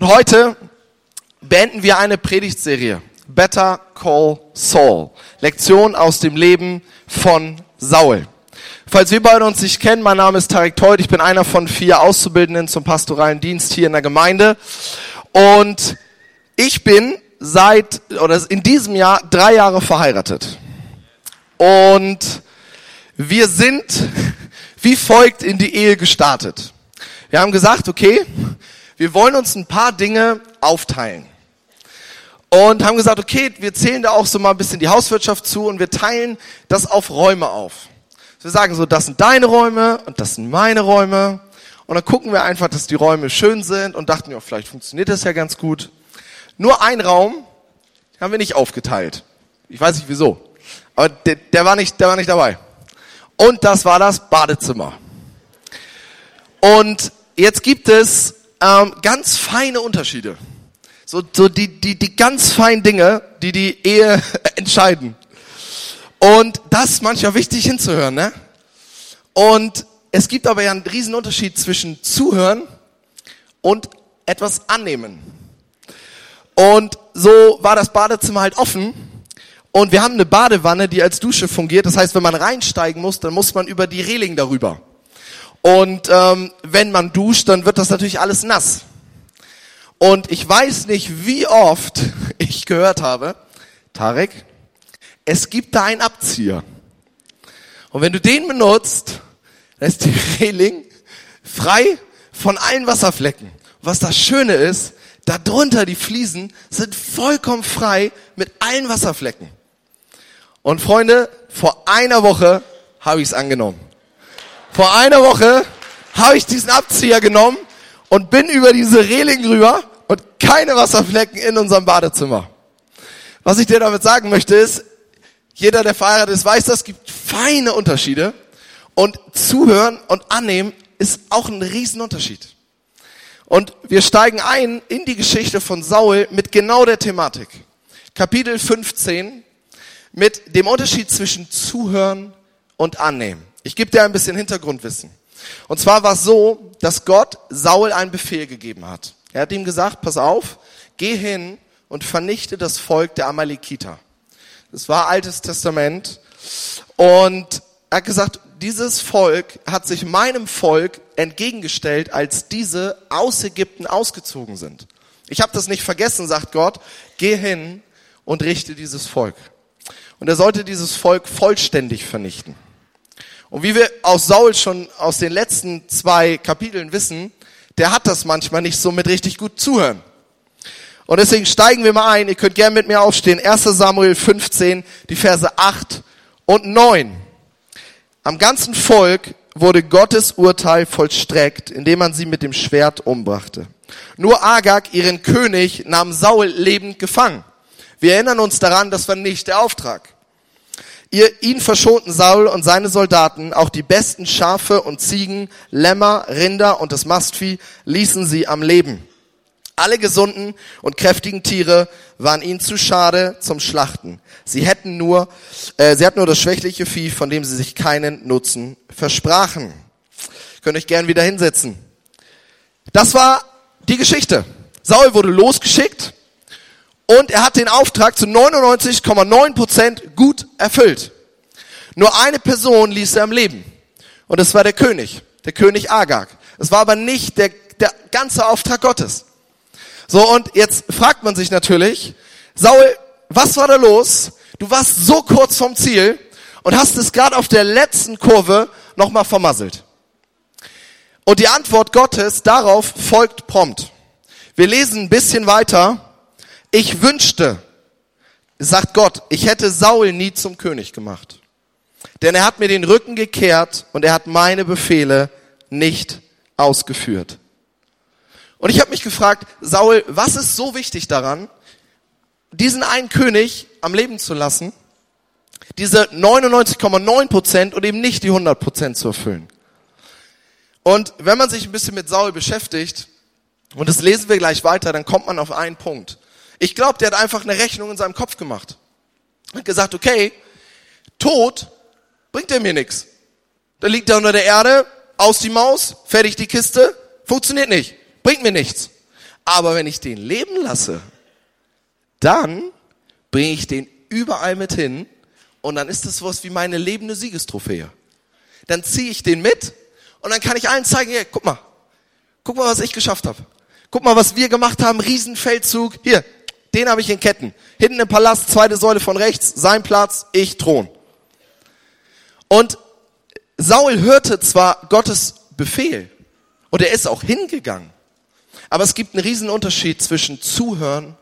Heute beenden wir eine Predigtserie. Better Call Saul. Lektion aus dem Leben von Saul. Falls wir beide uns nicht kennen, mein Name ist Tarek Teut. Ich bin einer von vier Auszubildenden zum pastoralen Dienst hier in der Gemeinde. Und ich bin seit, oder in diesem Jahr drei Jahre verheiratet. Und wir sind wie folgt in die Ehe gestartet. Wir haben gesagt, okay, wir wollen uns ein paar Dinge aufteilen. Und haben gesagt, okay, wir zählen da auch so mal ein bisschen die Hauswirtschaft zu und wir teilen das auf Räume auf. Wir sagen so, das sind deine Räume und das sind meine Räume. Und dann gucken wir einfach, dass die Räume schön sind und dachten, ja, vielleicht funktioniert das ja ganz gut. Nur ein Raum haben wir nicht aufgeteilt. Ich weiß nicht wieso. Aber der, der, war, nicht, der war nicht dabei. Und das war das Badezimmer. Und jetzt gibt es ähm, ganz feine Unterschiede. So, so die, die, die ganz feinen Dinge, die die Ehe entscheiden. Und das ist manchmal wichtig hinzuhören, ne? Und es gibt aber ja einen riesen Unterschied zwischen zuhören und etwas annehmen. Und so war das Badezimmer halt offen. Und wir haben eine Badewanne, die als Dusche fungiert. Das heißt, wenn man reinsteigen muss, dann muss man über die Reling darüber. Und ähm, wenn man duscht, dann wird das natürlich alles nass. Und ich weiß nicht, wie oft ich gehört habe, Tarek, es gibt da einen Abzieher. Und wenn du den benutzt, dann ist die Reling frei von allen Wasserflecken. Was das Schöne ist, darunter die Fliesen sind vollkommen frei mit allen Wasserflecken. Und Freunde, vor einer Woche habe ich es angenommen. Vor einer Woche habe ich diesen Abzieher genommen und bin über diese Reling rüber und keine Wasserflecken in unserem Badezimmer. Was ich dir damit sagen möchte ist, jeder, der verheiratet ist, weiß, das gibt feine Unterschiede und zuhören und annehmen ist auch ein Riesenunterschied. Und wir steigen ein in die Geschichte von Saul mit genau der Thematik. Kapitel 15 mit dem Unterschied zwischen zuhören und annehmen. Ich gebe dir ein bisschen Hintergrundwissen. Und zwar war es so, dass Gott Saul einen Befehl gegeben hat. Er hat ihm gesagt, pass auf, geh hin und vernichte das Volk der Amalekiter. Das war Altes Testament. Und er hat gesagt, dieses Volk hat sich meinem Volk entgegengestellt, als diese aus Ägypten ausgezogen sind. Ich habe das nicht vergessen, sagt Gott. Geh hin und richte dieses Volk. Und er sollte dieses Volk vollständig vernichten. Und wie wir aus Saul schon aus den letzten zwei Kapiteln wissen, der hat das manchmal nicht so mit richtig gut zuhören. Und deswegen steigen wir mal ein. Ihr könnt gerne mit mir aufstehen. 1 Samuel 15, die Verse 8 und 9. Am ganzen Volk wurde Gottes Urteil vollstreckt, indem man sie mit dem Schwert umbrachte. Nur Agag, ihren König, nahm Saul lebend gefangen. Wir erinnern uns daran, das war nicht der Auftrag. Ihr, ihn verschonten Saul und seine Soldaten, auch die besten Schafe und Ziegen, Lämmer, Rinder und das Mastvieh ließen sie am Leben. Alle gesunden und kräftigen Tiere waren ihnen zu schade zum Schlachten. Sie hätten nur, äh, sie hatten nur das schwächliche Vieh, von dem sie sich keinen Nutzen versprachen. Könnt euch gern wieder hinsetzen. Das war die Geschichte. Saul wurde losgeschickt und er hat den Auftrag zu 99,9 Prozent gut erfüllt. Nur eine Person ließ er am Leben. Und das war der König, der König Agag. Es war aber nicht der, der ganze Auftrag Gottes. So, und jetzt fragt man sich natürlich, Saul, was war da los? Du warst so kurz vom Ziel und hast es gerade auf der letzten Kurve nochmal vermasselt. Und die Antwort Gottes darauf folgt prompt. Wir lesen ein bisschen weiter ich wünschte, sagt Gott, ich hätte Saul nie zum König gemacht. Denn er hat mir den Rücken gekehrt und er hat meine Befehle nicht ausgeführt. Und ich habe mich gefragt, Saul, was ist so wichtig daran, diesen einen König am Leben zu lassen, diese 99,9 Prozent und eben nicht die 100 Prozent zu erfüllen? Und wenn man sich ein bisschen mit Saul beschäftigt, und das lesen wir gleich weiter, dann kommt man auf einen Punkt. Ich glaube, der hat einfach eine Rechnung in seinem Kopf gemacht. Hat gesagt, okay, Tod bringt er mir nichts. Da liegt er unter der Erde, aus die Maus, fertig die Kiste, funktioniert nicht, bringt mir nichts. Aber wenn ich den leben lasse, dann bringe ich den überall mit hin und dann ist das was wie meine lebende Siegestrophäe. Dann ziehe ich den mit und dann kann ich allen zeigen, hier, guck mal, guck mal, was ich geschafft habe. Guck mal, was wir gemacht haben, Riesenfeldzug. Hier, den habe ich in Ketten. Hinten im Palast, zweite Säule von rechts, sein Platz, ich Thron. Und Saul hörte zwar Gottes Befehl und er ist auch hingegangen, aber es gibt einen riesen Unterschied zwischen Zuhören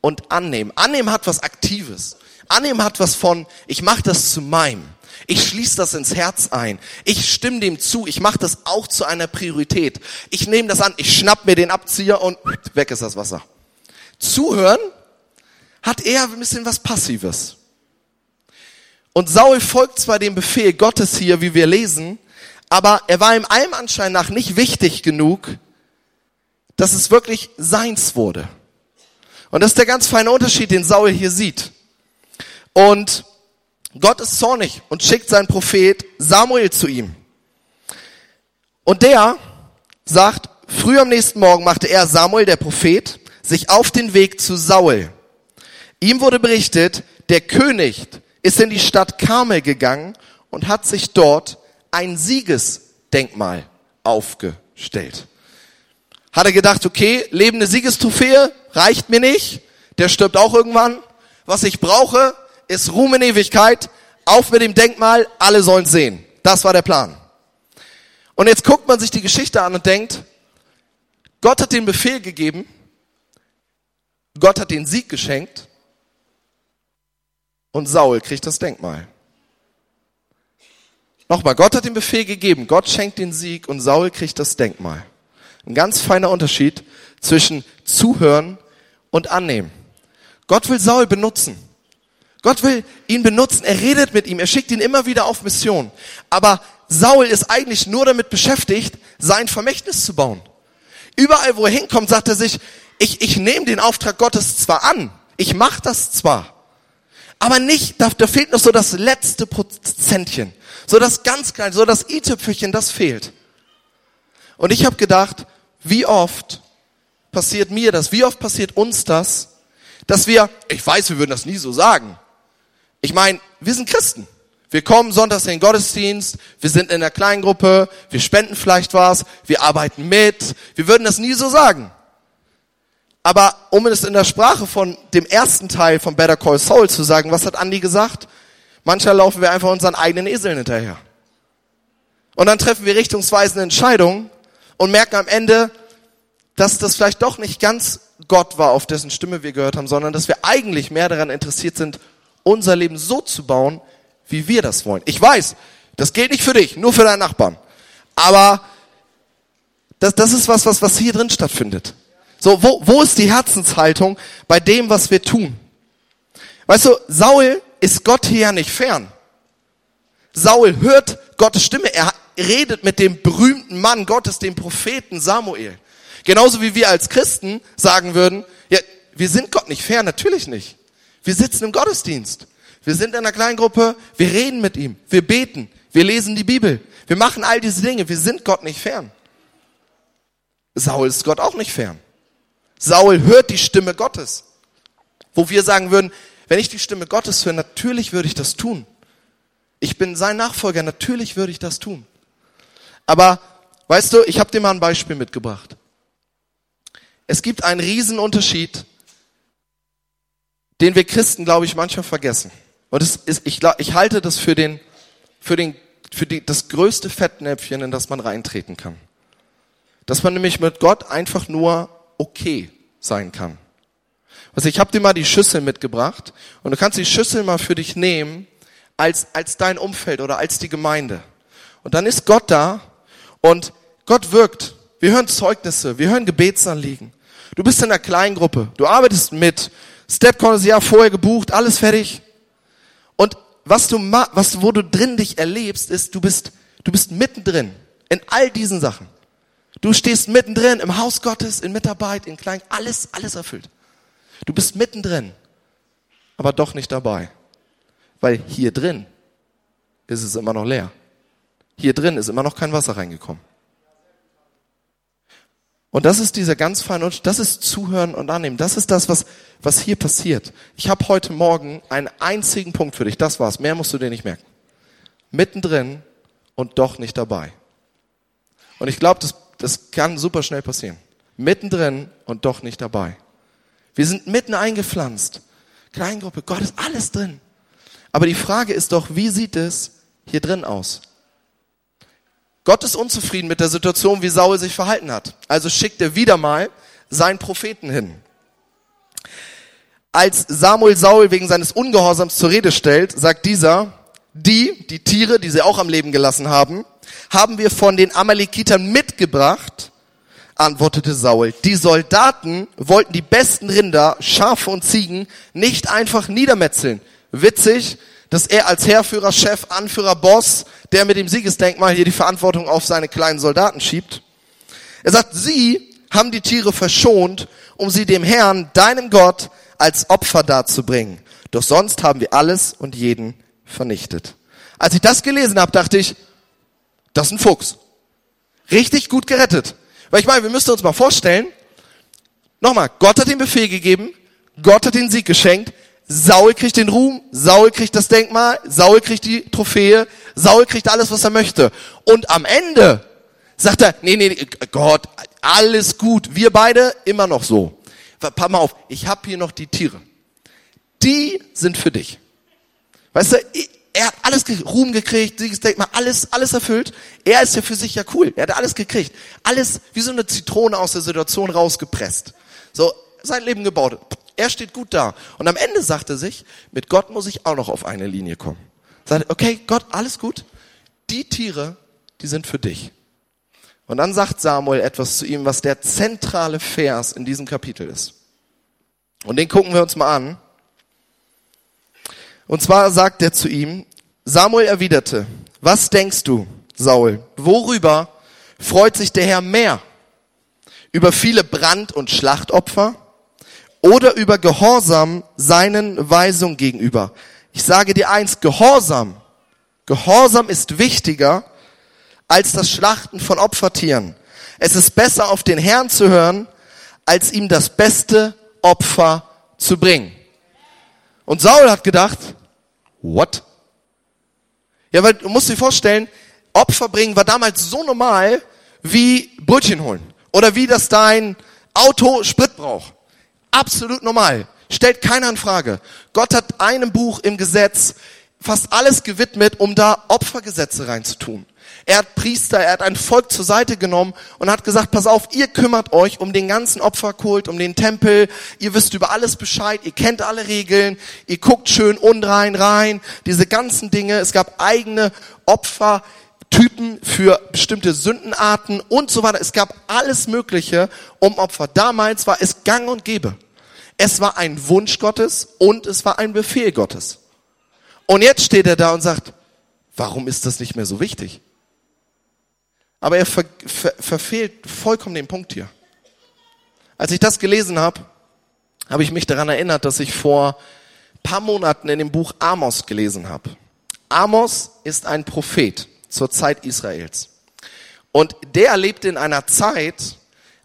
und Annehmen. Annehmen hat was Aktives. Annehmen hat was von, ich mache das zu meinem. Ich schließe das ins Herz ein. Ich stimme dem zu. Ich mache das auch zu einer Priorität. Ich nehme das an. Ich schnapp mir den Abzieher und weg ist das Wasser. Zuhören hat eher ein bisschen was Passives. Und Saul folgt zwar dem Befehl Gottes hier, wie wir lesen, aber er war ihm allem Anschein nach nicht wichtig genug, dass es wirklich seins wurde. Und das ist der ganz feine Unterschied, den Saul hier sieht. Und Gott ist zornig und schickt seinen Prophet Samuel zu ihm. Und der sagt, früh am nächsten Morgen machte er, Samuel, der Prophet, sich auf den Weg zu Saul. Ihm wurde berichtet, der König ist in die Stadt Karmel gegangen und hat sich dort ein Siegesdenkmal aufgestellt. Hat er gedacht, okay, lebende Siegestrophäe reicht mir nicht, der stirbt auch irgendwann. Was ich brauche, ist Ruhm in Ewigkeit, auf mit dem Denkmal, alle sollen sehen. Das war der Plan. Und jetzt guckt man sich die Geschichte an und denkt, Gott hat den Befehl gegeben, Gott hat den Sieg geschenkt und Saul kriegt das Denkmal. Nochmal, Gott hat den Befehl gegeben, Gott schenkt den Sieg und Saul kriegt das Denkmal. Ein ganz feiner Unterschied zwischen Zuhören und Annehmen. Gott will Saul benutzen. Gott will ihn benutzen. Er redet mit ihm. Er schickt ihn immer wieder auf Mission. Aber Saul ist eigentlich nur damit beschäftigt, sein Vermächtnis zu bauen. Überall, wo er hinkommt, sagt er sich, ich, ich nehme den Auftrag Gottes zwar an, ich mache das zwar, aber nicht, da, da fehlt noch so das letzte Prozentchen, so das ganz kleine, so das i-Tüpfelchen, das fehlt. Und ich habe gedacht, wie oft passiert mir das, wie oft passiert uns das, dass wir, ich weiß, wir würden das nie so sagen, ich meine, wir sind Christen. Wir kommen sonntags in den Gottesdienst, wir sind in der Kleingruppe, wir spenden vielleicht was, wir arbeiten mit. Wir würden das nie so sagen. Aber um es in der Sprache von dem ersten Teil von Better Call Saul zu sagen, was hat Andi gesagt? Manchmal laufen wir einfach unseren eigenen Eseln hinterher. Und dann treffen wir richtungsweisende Entscheidungen und merken am Ende, dass das vielleicht doch nicht ganz Gott war, auf dessen Stimme wir gehört haben, sondern dass wir eigentlich mehr daran interessiert sind, unser Leben so zu bauen, wie wir das wollen. Ich weiß, das gilt nicht für dich, nur für deinen Nachbarn. Aber das, das ist was, was, was hier drin stattfindet. So, wo, wo ist die Herzenshaltung bei dem, was wir tun? Weißt du, Saul ist Gott hier ja nicht fern. Saul hört Gottes Stimme. Er redet mit dem berühmten Mann Gottes, dem Propheten Samuel. Genauso wie wir als Christen sagen würden, ja, wir sind Gott nicht fern, natürlich nicht. Wir sitzen im Gottesdienst. Wir sind in einer Kleingruppe, wir reden mit ihm, wir beten, wir lesen die Bibel, wir machen all diese Dinge, wir sind Gott nicht fern. Saul ist Gott auch nicht fern. Saul hört die Stimme Gottes. Wo wir sagen würden, wenn ich die Stimme Gottes höre, natürlich würde ich das tun. Ich bin sein Nachfolger, natürlich würde ich das tun. Aber weißt du, ich habe dir mal ein Beispiel mitgebracht. Es gibt einen riesen Unterschied, den wir Christen, glaube ich, manchmal vergessen. Und es ist, ich, ich halte das für den, für den, für die, das größte Fettnäpfchen, in das man reintreten kann. Dass man nämlich mit Gott einfach nur okay sein kann. Also ich habe dir mal die Schüssel mitgebracht und du kannst die Schüssel mal für dich nehmen als, als dein Umfeld oder als die Gemeinde. Und dann ist Gott da und Gott wirkt. Wir hören Zeugnisse, wir hören Gebetsanliegen. Du bist in einer Kleingruppe, du arbeitest mit. Stepcon ist ja vorher gebucht, alles fertig. Und was du, was, wo du drin dich erlebst, ist, du bist, du bist mittendrin in all diesen Sachen. Du stehst mittendrin im Haus Gottes, in Mitarbeit, in Klein, alles, alles erfüllt. Du bist mittendrin, aber doch nicht dabei. Weil hier drin ist es immer noch leer. Hier drin ist immer noch kein Wasser reingekommen. Und das ist dieser ganz feine Unterschied. Das ist Zuhören und Annehmen. Das ist das, was, was hier passiert. Ich habe heute Morgen einen einzigen Punkt für dich. Das war's. Mehr musst du dir nicht merken. Mittendrin und doch nicht dabei. Und ich glaube, das, das kann super schnell passieren. Mittendrin und doch nicht dabei. Wir sind mitten eingepflanzt. Kleingruppe, Gott ist alles drin. Aber die Frage ist doch, wie sieht es hier drin aus? Gott ist unzufrieden mit der Situation, wie Saul sich verhalten hat. Also schickt er wieder mal seinen Propheten hin. Als Samuel Saul wegen seines Ungehorsams zur Rede stellt, sagt dieser, die, die Tiere, die sie auch am Leben gelassen haben, haben wir von den Amalekitern mitgebracht, antwortete Saul. Die Soldaten wollten die besten Rinder, Schafe und Ziegen nicht einfach niedermetzeln. Witzig, dass er als Heerführer, Chef, Anführer, Boss, der mit dem Siegesdenkmal hier die Verantwortung auf seine kleinen Soldaten schiebt. Er sagt, sie haben die Tiere verschont, um sie dem Herrn, deinem Gott, als Opfer darzubringen. Doch sonst haben wir alles und jeden vernichtet. Als ich das gelesen habe, dachte ich, das ist ein Fuchs. Richtig gut gerettet. Weil ich meine, wir müssen uns mal vorstellen, nochmal, Gott hat den Befehl gegeben, Gott hat den Sieg geschenkt, Saul kriegt den Ruhm, Saul kriegt das Denkmal, Saul kriegt die Trophäe, Saul kriegt alles, was er möchte. Und am Ende sagt er, nee, nee, Gott, alles gut, wir beide immer noch so. Pass mal auf, ich habe hier noch die Tiere. Die sind für dich. Weißt du, er hat alles Ruhm gekriegt, Siegesdenkmal, alles, alles erfüllt. Er ist ja für sich ja cool. Er hat alles gekriegt. Alles wie so eine Zitrone aus der Situation rausgepresst. So, sein Leben gebaut. Er steht gut da. Und am Ende sagt er sich, mit Gott muss ich auch noch auf eine Linie kommen. Sagt, okay, Gott, alles gut. Die Tiere, die sind für dich. Und dann sagt Samuel etwas zu ihm, was der zentrale Vers in diesem Kapitel ist. Und den gucken wir uns mal an. Und zwar sagt er zu ihm, Samuel erwiderte, was denkst du, Saul, worüber freut sich der Herr mehr? Über viele Brand- und Schlachtopfer oder über Gehorsam seinen Weisungen gegenüber. Ich sage dir eins, Gehorsam, Gehorsam ist wichtiger als das Schlachten von Opfertieren. Es ist besser auf den Herrn zu hören, als ihm das beste Opfer zu bringen. Und Saul hat gedacht, what? Ja, weil du musst dir vorstellen, Opfer bringen war damals so normal wie Brötchen holen. Oder wie das dein Auto Sprit braucht. Absolut normal. Stellt keiner in Frage. Gott hat einem Buch im Gesetz fast alles gewidmet, um da Opfergesetze reinzutun. Er hat Priester, er hat ein Volk zur Seite genommen und hat gesagt, pass auf, ihr kümmert euch um den ganzen Opferkult, um den Tempel, ihr wisst über alles Bescheid, ihr kennt alle Regeln, ihr guckt schön unrein rein, diese ganzen Dinge. Es gab eigene Opfertypen für bestimmte Sündenarten und so weiter. Es gab alles Mögliche um Opfer. Damals war es gang und gäbe. Es war ein Wunsch Gottes und es war ein Befehl Gottes. Und jetzt steht er da und sagt, warum ist das nicht mehr so wichtig? Aber er ver ver verfehlt vollkommen den Punkt hier. Als ich das gelesen habe, habe ich mich daran erinnert, dass ich vor paar Monaten in dem Buch Amos gelesen habe. Amos ist ein Prophet zur Zeit Israels. Und der lebte in einer Zeit,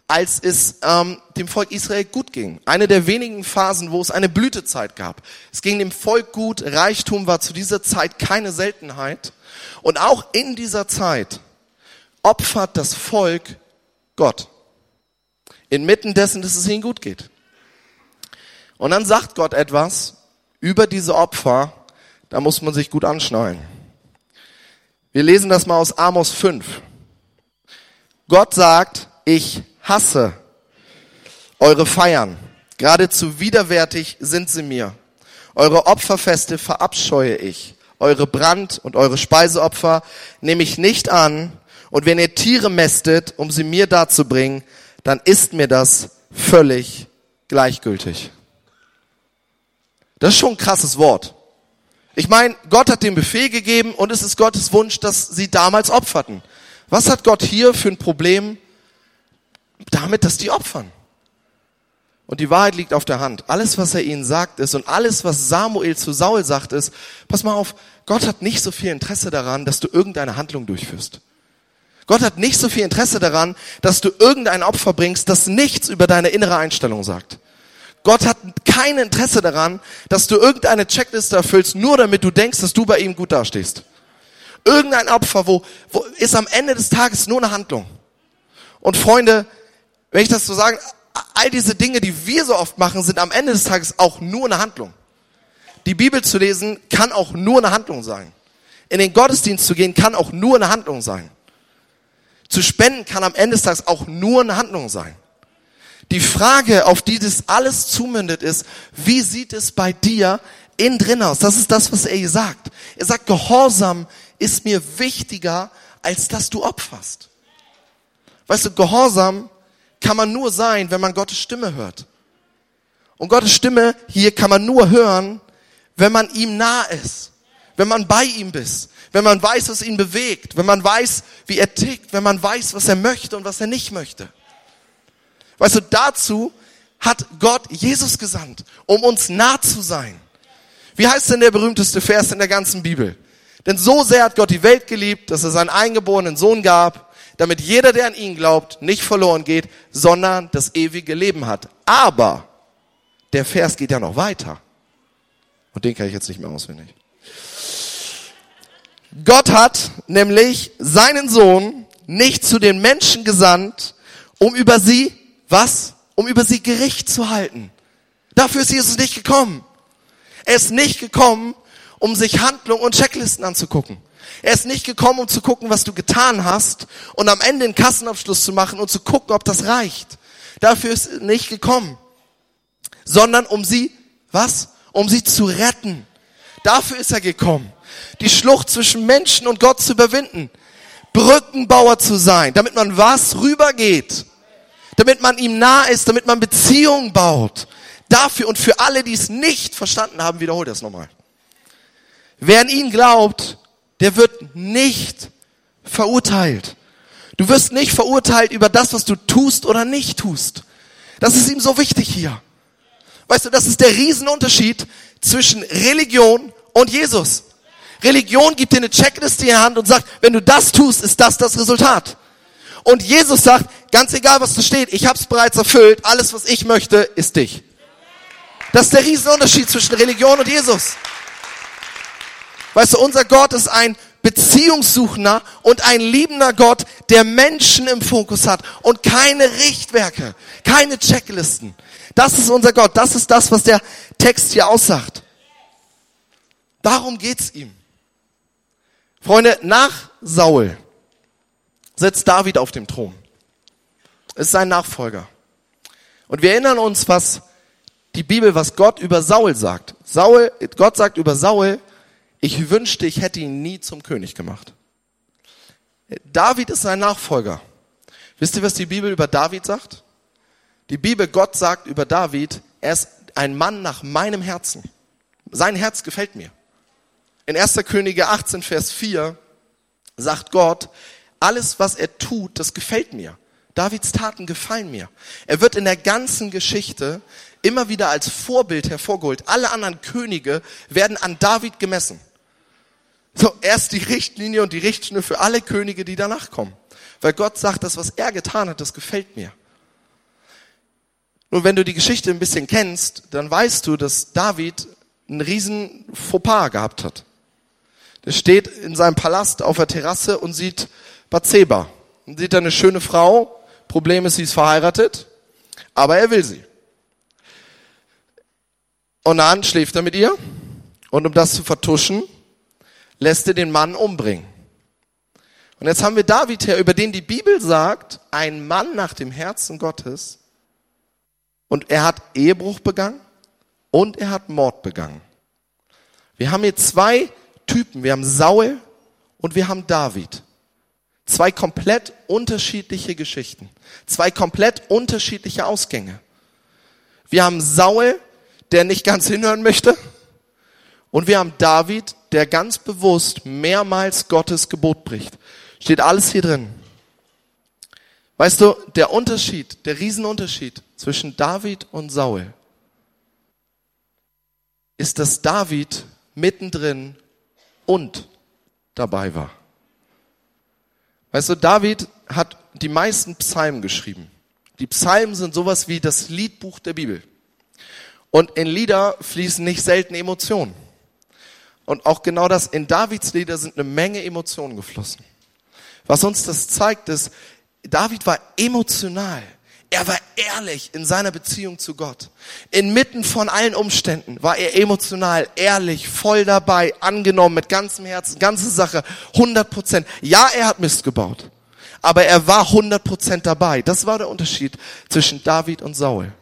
als es ähm, dem Volk Israel gut ging. Eine der wenigen Phasen, wo es eine Blütezeit gab. Es ging dem Volk gut, Reichtum war zu dieser Zeit keine Seltenheit. Und auch in dieser Zeit opfert das Volk Gott. Inmitten dessen, dass es ihnen gut geht. Und dann sagt Gott etwas über diese Opfer, da muss man sich gut anschnallen. Wir lesen das mal aus Amos 5. Gott sagt, ich hasse eure Feiern. Geradezu widerwärtig sind sie mir. Eure Opferfeste verabscheue ich. Eure Brand- und eure Speiseopfer nehme ich nicht an. Und wenn ihr Tiere mästet, um sie mir darzubringen, dann ist mir das völlig gleichgültig. Das ist schon ein krasses Wort. Ich meine, Gott hat den Befehl gegeben und es ist Gottes Wunsch, dass sie damals opferten. Was hat Gott hier für ein Problem damit, dass die opfern. Und die Wahrheit liegt auf der Hand. Alles, was er ihnen sagt, ist und alles, was Samuel zu Saul sagt, ist, pass mal auf, Gott hat nicht so viel Interesse daran, dass du irgendeine Handlung durchführst. Gott hat nicht so viel Interesse daran, dass du irgendein Opfer bringst, das nichts über deine innere Einstellung sagt. Gott hat kein Interesse daran, dass du irgendeine Checkliste erfüllst, nur damit du denkst, dass du bei ihm gut dastehst. Irgendein Opfer, wo, wo ist am Ende des Tages nur eine Handlung. Und Freunde, wenn ich das so sagen, all diese Dinge, die wir so oft machen, sind am Ende des Tages auch nur eine Handlung. Die Bibel zu lesen kann auch nur eine Handlung sein. In den Gottesdienst zu gehen kann auch nur eine Handlung sein. Zu spenden kann am Ende des Tages auch nur eine Handlung sein. Die Frage, auf die das alles zumündet, ist, wie sieht es bei dir innen drin aus? Das ist das, was er sagt. Er sagt, Gehorsam ist mir wichtiger, als dass du opferst. Weißt du, Gehorsam kann man nur sein, wenn man Gottes Stimme hört. Und Gottes Stimme hier kann man nur hören, wenn man ihm nah ist, wenn man bei ihm ist, wenn man weiß, was ihn bewegt, wenn man weiß, wie er tickt, wenn man weiß, was er möchte und was er nicht möchte. Weißt du, dazu hat Gott Jesus gesandt, um uns nah zu sein. Wie heißt denn der berühmteste Vers in der ganzen Bibel? Denn so sehr hat Gott die Welt geliebt, dass er seinen eingeborenen Sohn gab, damit jeder, der an ihn glaubt, nicht verloren geht, sondern das ewige Leben hat. Aber der Vers geht ja noch weiter. Und den kann ich jetzt nicht mehr auswendig. Gott hat nämlich seinen Sohn nicht zu den Menschen gesandt, um über sie, was? Um über sie Gericht zu halten. Dafür ist Jesus nicht gekommen. Er ist nicht gekommen, um sich Handlungen und Checklisten anzugucken. Er ist nicht gekommen, um zu gucken, was du getan hast und am Ende den Kassenabschluss zu machen und zu gucken, ob das reicht. Dafür ist er nicht gekommen. Sondern um sie, was? Um sie zu retten. Dafür ist er gekommen. Die Schlucht zwischen Menschen und Gott zu überwinden. Brückenbauer zu sein, damit man was rübergeht. Damit man ihm nah ist, damit man Beziehungen baut. Dafür und für alle, die es nicht verstanden haben, wiederholt das nochmal. Wer an ihn glaubt, der wird nicht verurteilt. Du wirst nicht verurteilt über das, was du tust oder nicht tust. Das ist ihm so wichtig hier. Weißt du, das ist der Riesenunterschied zwischen Religion und Jesus. Religion gibt dir eine Checkliste in die Hand und sagt, wenn du das tust, ist das das Resultat. Und Jesus sagt, ganz egal was da steht, ich habe es bereits erfüllt, alles was ich möchte, ist dich. Das ist der Riesenunterschied zwischen Religion und Jesus. Weißt du, unser Gott ist ein Beziehungssuchender und ein liebender Gott, der Menschen im Fokus hat und keine Richtwerke, keine Checklisten. Das ist unser Gott. Das ist das, was der Text hier aussagt. Darum geht's ihm. Freunde, nach Saul sitzt David auf dem Thron. Ist sein Nachfolger. Und wir erinnern uns, was die Bibel, was Gott über Saul sagt. Saul, Gott sagt über Saul, ich wünschte, ich hätte ihn nie zum König gemacht. David ist sein Nachfolger. Wisst ihr, was die Bibel über David sagt? Die Bibel, Gott sagt über David, er ist ein Mann nach meinem Herzen. Sein Herz gefällt mir. In 1. Könige 18, Vers 4 sagt Gott, alles, was er tut, das gefällt mir. Davids Taten gefallen mir. Er wird in der ganzen Geschichte immer wieder als Vorbild hervorgeholt. Alle anderen Könige werden an David gemessen. So, erst die Richtlinie und die Richtschnur für alle Könige, die danach kommen. Weil Gott sagt, das, was er getan hat, das gefällt mir. Nun, wenn du die Geschichte ein bisschen kennst, dann weißt du, dass David einen riesen Fauxpas gehabt hat. Er steht in seinem Palast auf der Terrasse und sieht Bathseba. Und sieht da eine schöne Frau. Problem ist, sie ist verheiratet. Aber er will sie. Und dann schläft er mit ihr. Und um das zu vertuschen, lässt er den Mann umbringen. Und jetzt haben wir David her, über den die Bibel sagt, ein Mann nach dem Herzen Gottes. Und er hat Ehebruch begangen und er hat Mord begangen. Wir haben hier zwei Typen. Wir haben Saul und wir haben David. Zwei komplett unterschiedliche Geschichten. Zwei komplett unterschiedliche Ausgänge. Wir haben Saul, der nicht ganz hinhören möchte. Und wir haben David, der ganz bewusst mehrmals Gottes Gebot bricht. Steht alles hier drin. Weißt du, der Unterschied, der Riesenunterschied zwischen David und Saul ist, dass David mittendrin und dabei war. Weißt du, David hat die meisten Psalmen geschrieben. Die Psalmen sind sowas wie das Liedbuch der Bibel. Und in Lieder fließen nicht selten Emotionen. Und auch genau das, in Davids Lieder sind eine Menge Emotionen geflossen. Was uns das zeigt, ist, David war emotional. Er war ehrlich in seiner Beziehung zu Gott. Inmitten von allen Umständen war er emotional, ehrlich, voll dabei, angenommen, mit ganzem Herzen, ganze Sache, 100 Prozent. Ja, er hat Mist gebaut, aber er war 100 Prozent dabei. Das war der Unterschied zwischen David und Saul.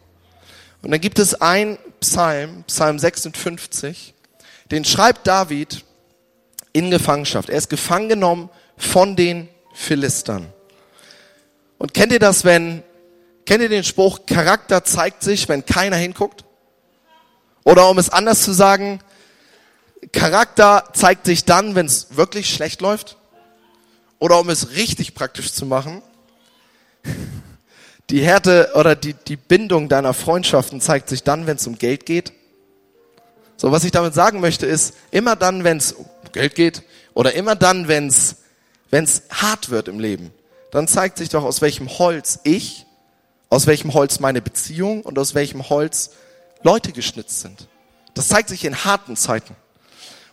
Und dann gibt es ein Psalm, Psalm 56, den schreibt David in Gefangenschaft. Er ist gefangen genommen von den Philistern. Und kennt ihr das, wenn, kennt ihr den Spruch, Charakter zeigt sich, wenn keiner hinguckt? Oder um es anders zu sagen, Charakter zeigt sich dann, wenn es wirklich schlecht läuft? Oder um es richtig praktisch zu machen, die Härte oder die, die Bindung deiner Freundschaften zeigt sich dann, wenn es um Geld geht. So, was ich damit sagen möchte, ist, immer dann, wenn es um Geld geht, oder immer dann, wenn es hart wird im Leben, dann zeigt sich doch, aus welchem Holz ich, aus welchem Holz meine Beziehung und aus welchem Holz Leute geschnitzt sind. Das zeigt sich in harten Zeiten.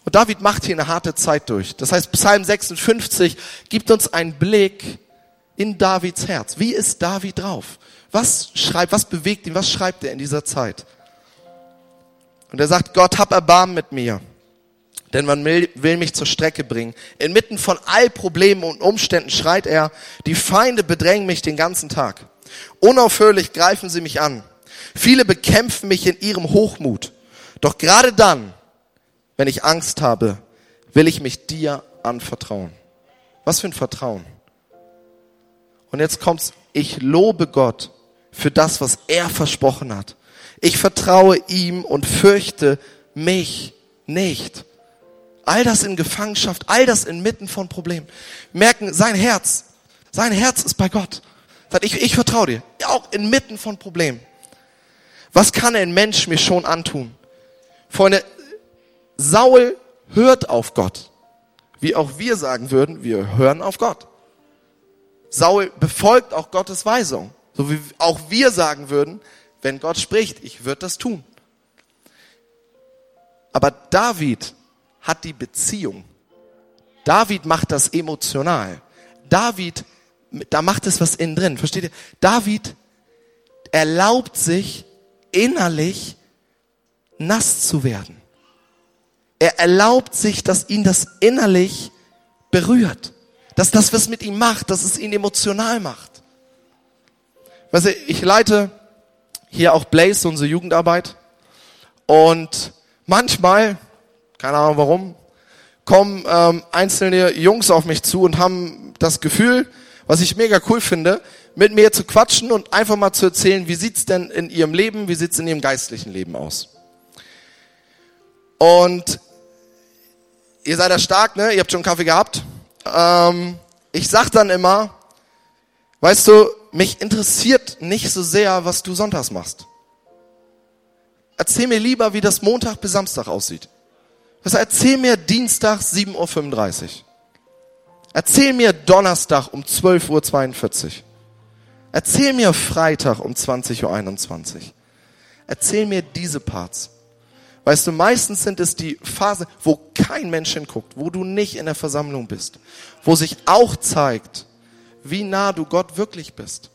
Und David macht hier eine harte Zeit durch. Das heißt, Psalm 56 gibt uns einen Blick in Davids Herz. Wie ist David drauf? Was schreibt, was bewegt ihn, was schreibt er in dieser Zeit? Und er sagt, Gott, hab Erbarmen mit mir. Denn man will, mich zur Strecke bringen. Inmitten von all Problemen und Umständen schreit er, die Feinde bedrängen mich den ganzen Tag. Unaufhörlich greifen sie mich an. Viele bekämpfen mich in ihrem Hochmut. Doch gerade dann, wenn ich Angst habe, will ich mich dir anvertrauen. Was für ein Vertrauen. Und jetzt kommt's, ich lobe Gott für das, was er versprochen hat. Ich vertraue ihm und fürchte mich nicht. All das in Gefangenschaft, all das inmitten von Problemen. Merken, sein Herz, sein Herz ist bei Gott. Sagt, ich, ich vertraue dir, auch inmitten von Problemen. Was kann ein Mensch mir schon antun? Freunde, Saul hört auf Gott. Wie auch wir sagen würden, wir hören auf Gott. Saul befolgt auch Gottes Weisung. So wie auch wir sagen würden, wenn Gott spricht, ich würde das tun. Aber David hat die Beziehung. David macht das emotional. David, da macht es was innen drin. Versteht ihr? David erlaubt sich innerlich nass zu werden. Er erlaubt sich, dass ihn das innerlich berührt dass das was mit ihm macht, dass es ihn emotional macht. Weißt du, ich leite hier auch Blaze, unsere Jugendarbeit. Und manchmal, keine Ahnung warum, kommen ähm, einzelne Jungs auf mich zu und haben das Gefühl, was ich mega cool finde, mit mir zu quatschen und einfach mal zu erzählen, wie sieht's denn in ihrem Leben, wie sieht's in ihrem geistlichen Leben aus. Und ihr seid ja stark, ne? Ihr habt schon Kaffee gehabt ähm, ich sag dann immer, weißt du, mich interessiert nicht so sehr, was du sonntags machst. Erzähl mir lieber, wie das Montag bis Samstag aussieht. Also erzähl mir Dienstag 7.35 Uhr. Erzähl mir Donnerstag um 12.42 Uhr. Erzähl mir Freitag um 20.21 Uhr. Erzähl mir diese Parts. Weißt du, meistens sind es die Phasen, wo kein Mensch hinguckt, wo du nicht in der Versammlung bist, wo sich auch zeigt, wie nah du Gott wirklich bist.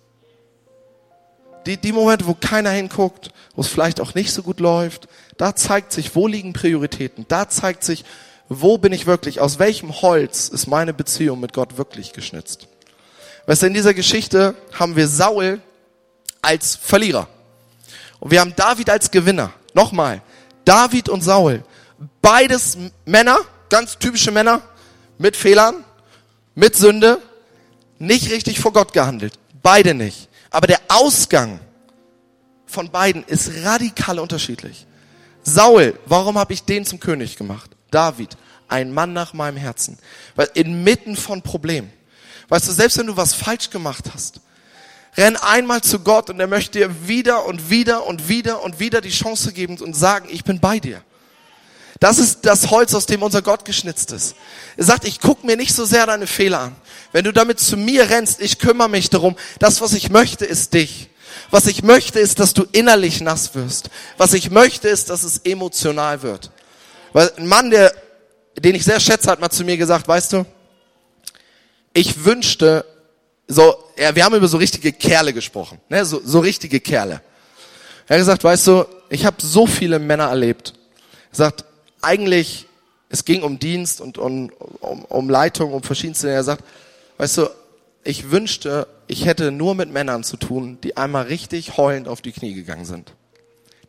Die, die Momente, wo keiner hinguckt, wo es vielleicht auch nicht so gut läuft, da zeigt sich, wo liegen Prioritäten, da zeigt sich, wo bin ich wirklich, aus welchem Holz ist meine Beziehung mit Gott wirklich geschnitzt. Weißt du, in dieser Geschichte haben wir Saul als Verlierer. Und wir haben David als Gewinner. Nochmal, David und Saul, beides Männer, ganz typische Männer, mit Fehlern, mit Sünde, nicht richtig vor Gott gehandelt. Beide nicht. Aber der Ausgang von beiden ist radikal unterschiedlich. Saul, warum habe ich den zum König gemacht? David, ein Mann nach meinem Herzen. Weil inmitten von Problemen. Weißt du, selbst wenn du was falsch gemacht hast, Renn einmal zu Gott und er möchte dir wieder und wieder und wieder und wieder die Chance geben und sagen, ich bin bei dir. Das ist das Holz, aus dem unser Gott geschnitzt ist. Er sagt, ich guck mir nicht so sehr deine Fehler an. Wenn du damit zu mir rennst, ich kümmere mich darum. Das, was ich möchte, ist dich. Was ich möchte, ist, dass du innerlich nass wirst. Was ich möchte, ist, dass es emotional wird. Weil ein Mann, der, den ich sehr schätze, hat mal zu mir gesagt, weißt du, ich wünschte, so, ja, wir haben über so richtige Kerle gesprochen, ne, so, so richtige Kerle. Er hat gesagt, weißt du, ich habe so viele Männer erlebt. Er sagt, eigentlich, es ging um Dienst und um, um, um Leitung, um verschiedenste. Er sagt, weißt du, ich wünschte, ich hätte nur mit Männern zu tun, die einmal richtig heulend auf die Knie gegangen sind.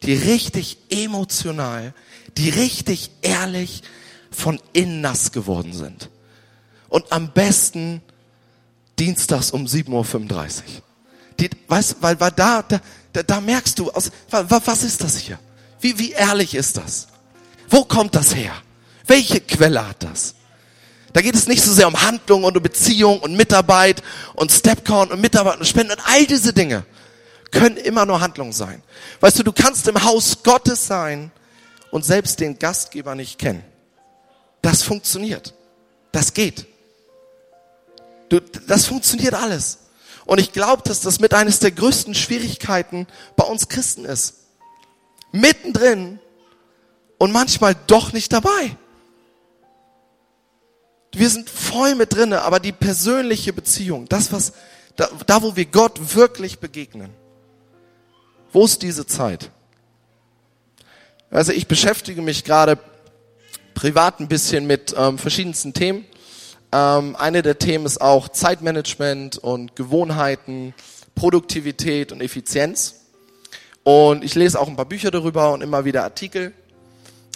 Die richtig emotional, die richtig ehrlich von innen nass geworden sind. Und am besten dienstags um 7.35 Uhr. Die, weißt, weil, weil da, da, da, merkst du, aus, was ist das hier? Wie, wie ehrlich ist das? Wo kommt das her? Welche Quelle hat das? Da geht es nicht so sehr um Handlung und um Beziehung und Mitarbeit und Stepcount und Mitarbeit und Spenden und all diese Dinge können immer nur Handlung sein. Weißt du, du kannst im Haus Gottes sein und selbst den Gastgeber nicht kennen. Das funktioniert. Das geht. Du, das funktioniert alles. Und ich glaube, dass das mit eines der größten Schwierigkeiten bei uns Christen ist. Mittendrin und manchmal doch nicht dabei. Wir sind voll mit drinne, aber die persönliche Beziehung, das was, da, da wo wir Gott wirklich begegnen. Wo ist diese Zeit? Also ich beschäftige mich gerade privat ein bisschen mit ähm, verschiedensten Themen. Ähm, eine der Themen ist auch Zeitmanagement und Gewohnheiten, Produktivität und Effizienz. Und ich lese auch ein paar Bücher darüber und immer wieder Artikel.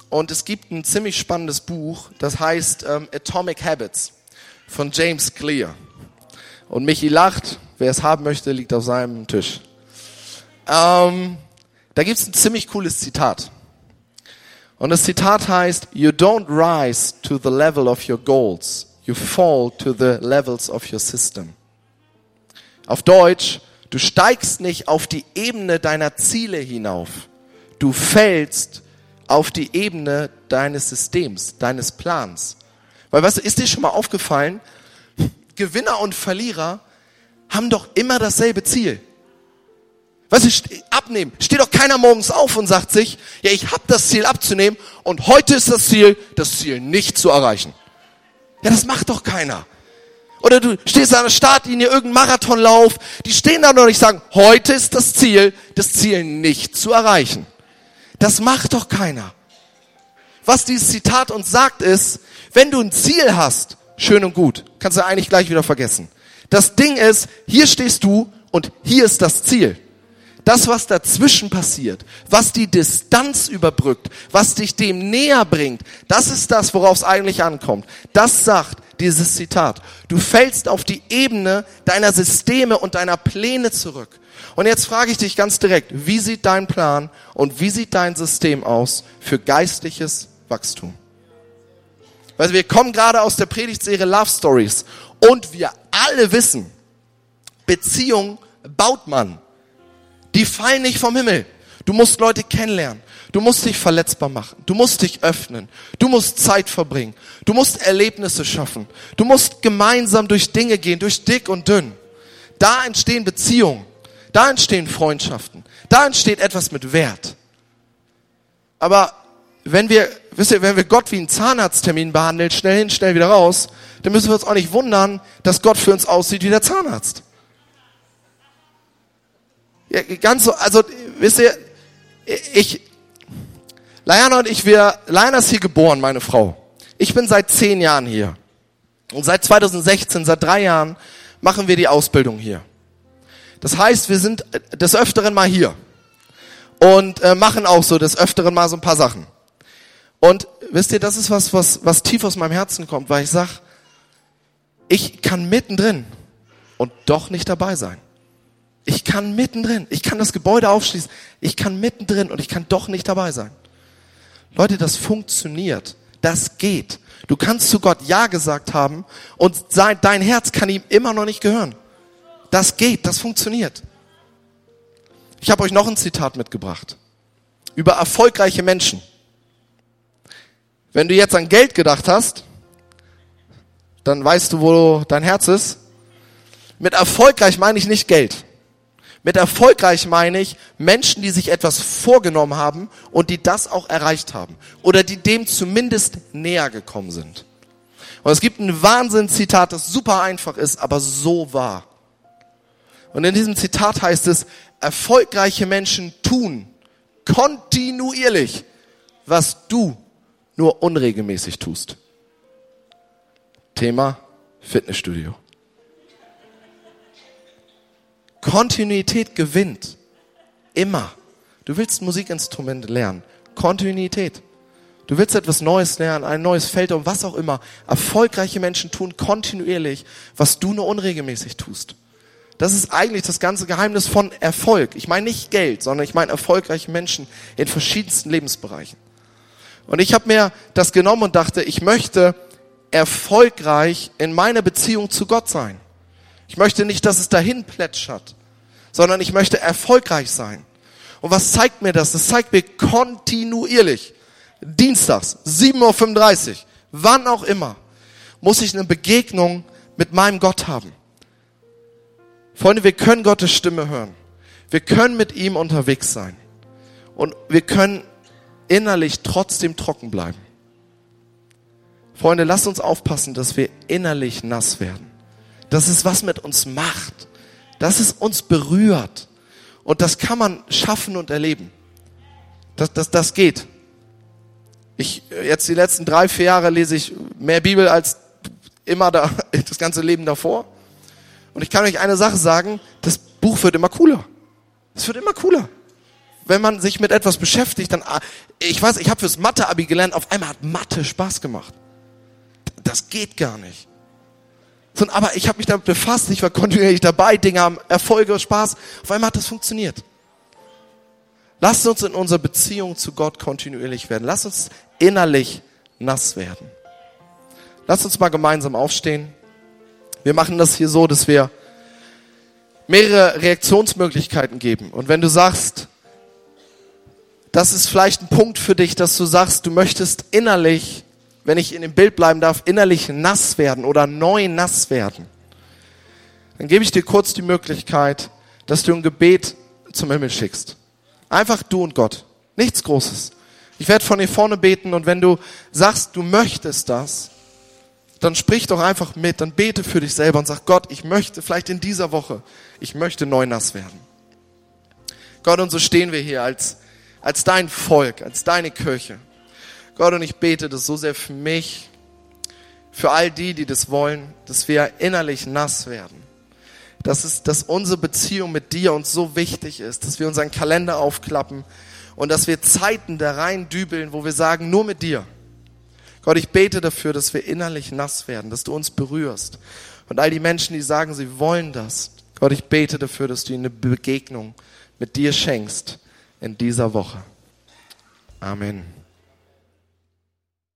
Und es gibt ein ziemlich spannendes Buch, das heißt ähm, Atomic Habits von James Clear. Und Michi lacht, wer es haben möchte, liegt auf seinem Tisch. Ähm, da gibt es ein ziemlich cooles Zitat. Und das Zitat heißt, You don't rise to the level of your goals you fall to the levels of your system. Auf Deutsch, du steigst nicht auf die Ebene deiner Ziele hinauf. Du fällst auf die Ebene deines Systems, deines Plans. Weil was ist dir schon mal aufgefallen? Gewinner und Verlierer haben doch immer dasselbe Ziel. Was ist abnehmen? Steht doch keiner morgens auf und sagt sich, ja, ich habe das Ziel abzunehmen und heute ist das Ziel, das Ziel nicht zu erreichen. Ja, das macht doch keiner. Oder du stehst an der Startlinie, irgendein Marathonlauf, die stehen da noch nicht sagen, heute ist das Ziel, das Ziel nicht zu erreichen. Das macht doch keiner. Was dieses Zitat uns sagt ist, wenn du ein Ziel hast, schön und gut, kannst du eigentlich gleich wieder vergessen. Das Ding ist, hier stehst du und hier ist das Ziel. Das, was dazwischen passiert, was die Distanz überbrückt, was dich dem näher bringt, das ist das, worauf es eigentlich ankommt. Das sagt dieses Zitat. Du fällst auf die Ebene deiner Systeme und deiner Pläne zurück. Und jetzt frage ich dich ganz direkt, wie sieht dein Plan und wie sieht dein System aus für geistliches Wachstum? Weil wir kommen gerade aus der Predigtserie Love Stories und wir alle wissen, Beziehung baut man die fallen nicht vom Himmel. Du musst Leute kennenlernen. Du musst dich verletzbar machen. Du musst dich öffnen. Du musst Zeit verbringen. Du musst Erlebnisse schaffen. Du musst gemeinsam durch Dinge gehen, durch dick und dünn. Da entstehen Beziehungen. Da entstehen Freundschaften. Da entsteht etwas mit Wert. Aber wenn wir, wisst ihr, wenn wir Gott wie einen Zahnarzttermin behandeln, schnell hin, schnell wieder raus, dann müssen wir uns auch nicht wundern, dass Gott für uns aussieht wie der Zahnarzt. Ja, ganz so, also, wisst ihr, ich, Leana und ich, wir, Leana ist hier geboren, meine Frau. Ich bin seit zehn Jahren hier. Und seit 2016, seit drei Jahren, machen wir die Ausbildung hier. Das heißt, wir sind des Öfteren mal hier. Und äh, machen auch so des Öfteren mal so ein paar Sachen. Und wisst ihr, das ist was, was, was tief aus meinem Herzen kommt, weil ich sag, ich kann mittendrin und doch nicht dabei sein. Ich kann mittendrin, ich kann das Gebäude aufschließen, ich kann mittendrin und ich kann doch nicht dabei sein. Leute, das funktioniert. Das geht. Du kannst zu Gott Ja gesagt haben und sein, dein Herz kann ihm immer noch nicht gehören. Das geht, das funktioniert. Ich habe euch noch ein Zitat mitgebracht über erfolgreiche Menschen. Wenn du jetzt an Geld gedacht hast, dann weißt du, wo dein Herz ist. Mit erfolgreich meine ich nicht Geld. Mit erfolgreich meine ich Menschen, die sich etwas vorgenommen haben und die das auch erreicht haben. Oder die dem zumindest näher gekommen sind. Und es gibt ein Wahnsinnszitat, das super einfach ist, aber so wahr. Und in diesem Zitat heißt es, erfolgreiche Menschen tun kontinuierlich, was du nur unregelmäßig tust. Thema Fitnessstudio. Kontinuität gewinnt. Immer. Du willst Musikinstrumente lernen. Kontinuität. Du willst etwas Neues lernen, ein neues Feld und was auch immer. Erfolgreiche Menschen tun kontinuierlich, was du nur unregelmäßig tust. Das ist eigentlich das ganze Geheimnis von Erfolg. Ich meine nicht Geld, sondern ich meine erfolgreiche Menschen in verschiedensten Lebensbereichen. Und ich habe mir das genommen und dachte, ich möchte erfolgreich in meiner Beziehung zu Gott sein. Ich möchte nicht, dass es dahin plätschert, sondern ich möchte erfolgreich sein. Und was zeigt mir das? Das zeigt mir kontinuierlich, dienstags, 7.35 Uhr, wann auch immer, muss ich eine Begegnung mit meinem Gott haben. Freunde, wir können Gottes Stimme hören. Wir können mit ihm unterwegs sein. Und wir können innerlich trotzdem trocken bleiben. Freunde, lasst uns aufpassen, dass wir innerlich nass werden dass es was mit uns macht, dass es uns berührt. Und das kann man schaffen und erleben. Das, das, das geht. Ich, jetzt die letzten drei, vier Jahre lese ich mehr Bibel als immer da, das ganze Leben davor. Und ich kann euch eine Sache sagen, das Buch wird immer cooler. Es wird immer cooler. Wenn man sich mit etwas beschäftigt, dann, ah, ich weiß, ich habe fürs Mathe-Abi gelernt, auf einmal hat Mathe Spaß gemacht. Das geht gar nicht. Sondern, aber ich habe mich damit befasst, ich war kontinuierlich dabei, Dinge haben Erfolge, Spaß. Auf einmal hat das funktioniert. Lasst uns in unserer Beziehung zu Gott kontinuierlich werden. Lasst uns innerlich nass werden. Lasst uns mal gemeinsam aufstehen. Wir machen das hier so, dass wir mehrere Reaktionsmöglichkeiten geben. Und wenn du sagst, das ist vielleicht ein Punkt für dich, dass du sagst, du möchtest innerlich wenn ich in dem Bild bleiben darf, innerlich nass werden oder neu nass werden, dann gebe ich dir kurz die Möglichkeit, dass du ein Gebet zum Himmel schickst. Einfach du und Gott. Nichts Großes. Ich werde von hier vorne beten und wenn du sagst, du möchtest das, dann sprich doch einfach mit, dann bete für dich selber und sag, Gott, ich möchte vielleicht in dieser Woche, ich möchte neu nass werden. Gott, und so stehen wir hier als, als dein Volk, als deine Kirche. Gott, und ich bete das so sehr für mich, für all die, die das wollen, dass wir innerlich nass werden. Dass, es, dass unsere Beziehung mit dir uns so wichtig ist, dass wir unseren Kalender aufklappen und dass wir Zeiten da rein dübeln, wo wir sagen, nur mit dir. Gott, ich bete dafür, dass wir innerlich nass werden, dass du uns berührst. Und all die Menschen, die sagen, sie wollen das. Gott, ich bete dafür, dass du ihnen eine Begegnung mit dir schenkst in dieser Woche. Amen.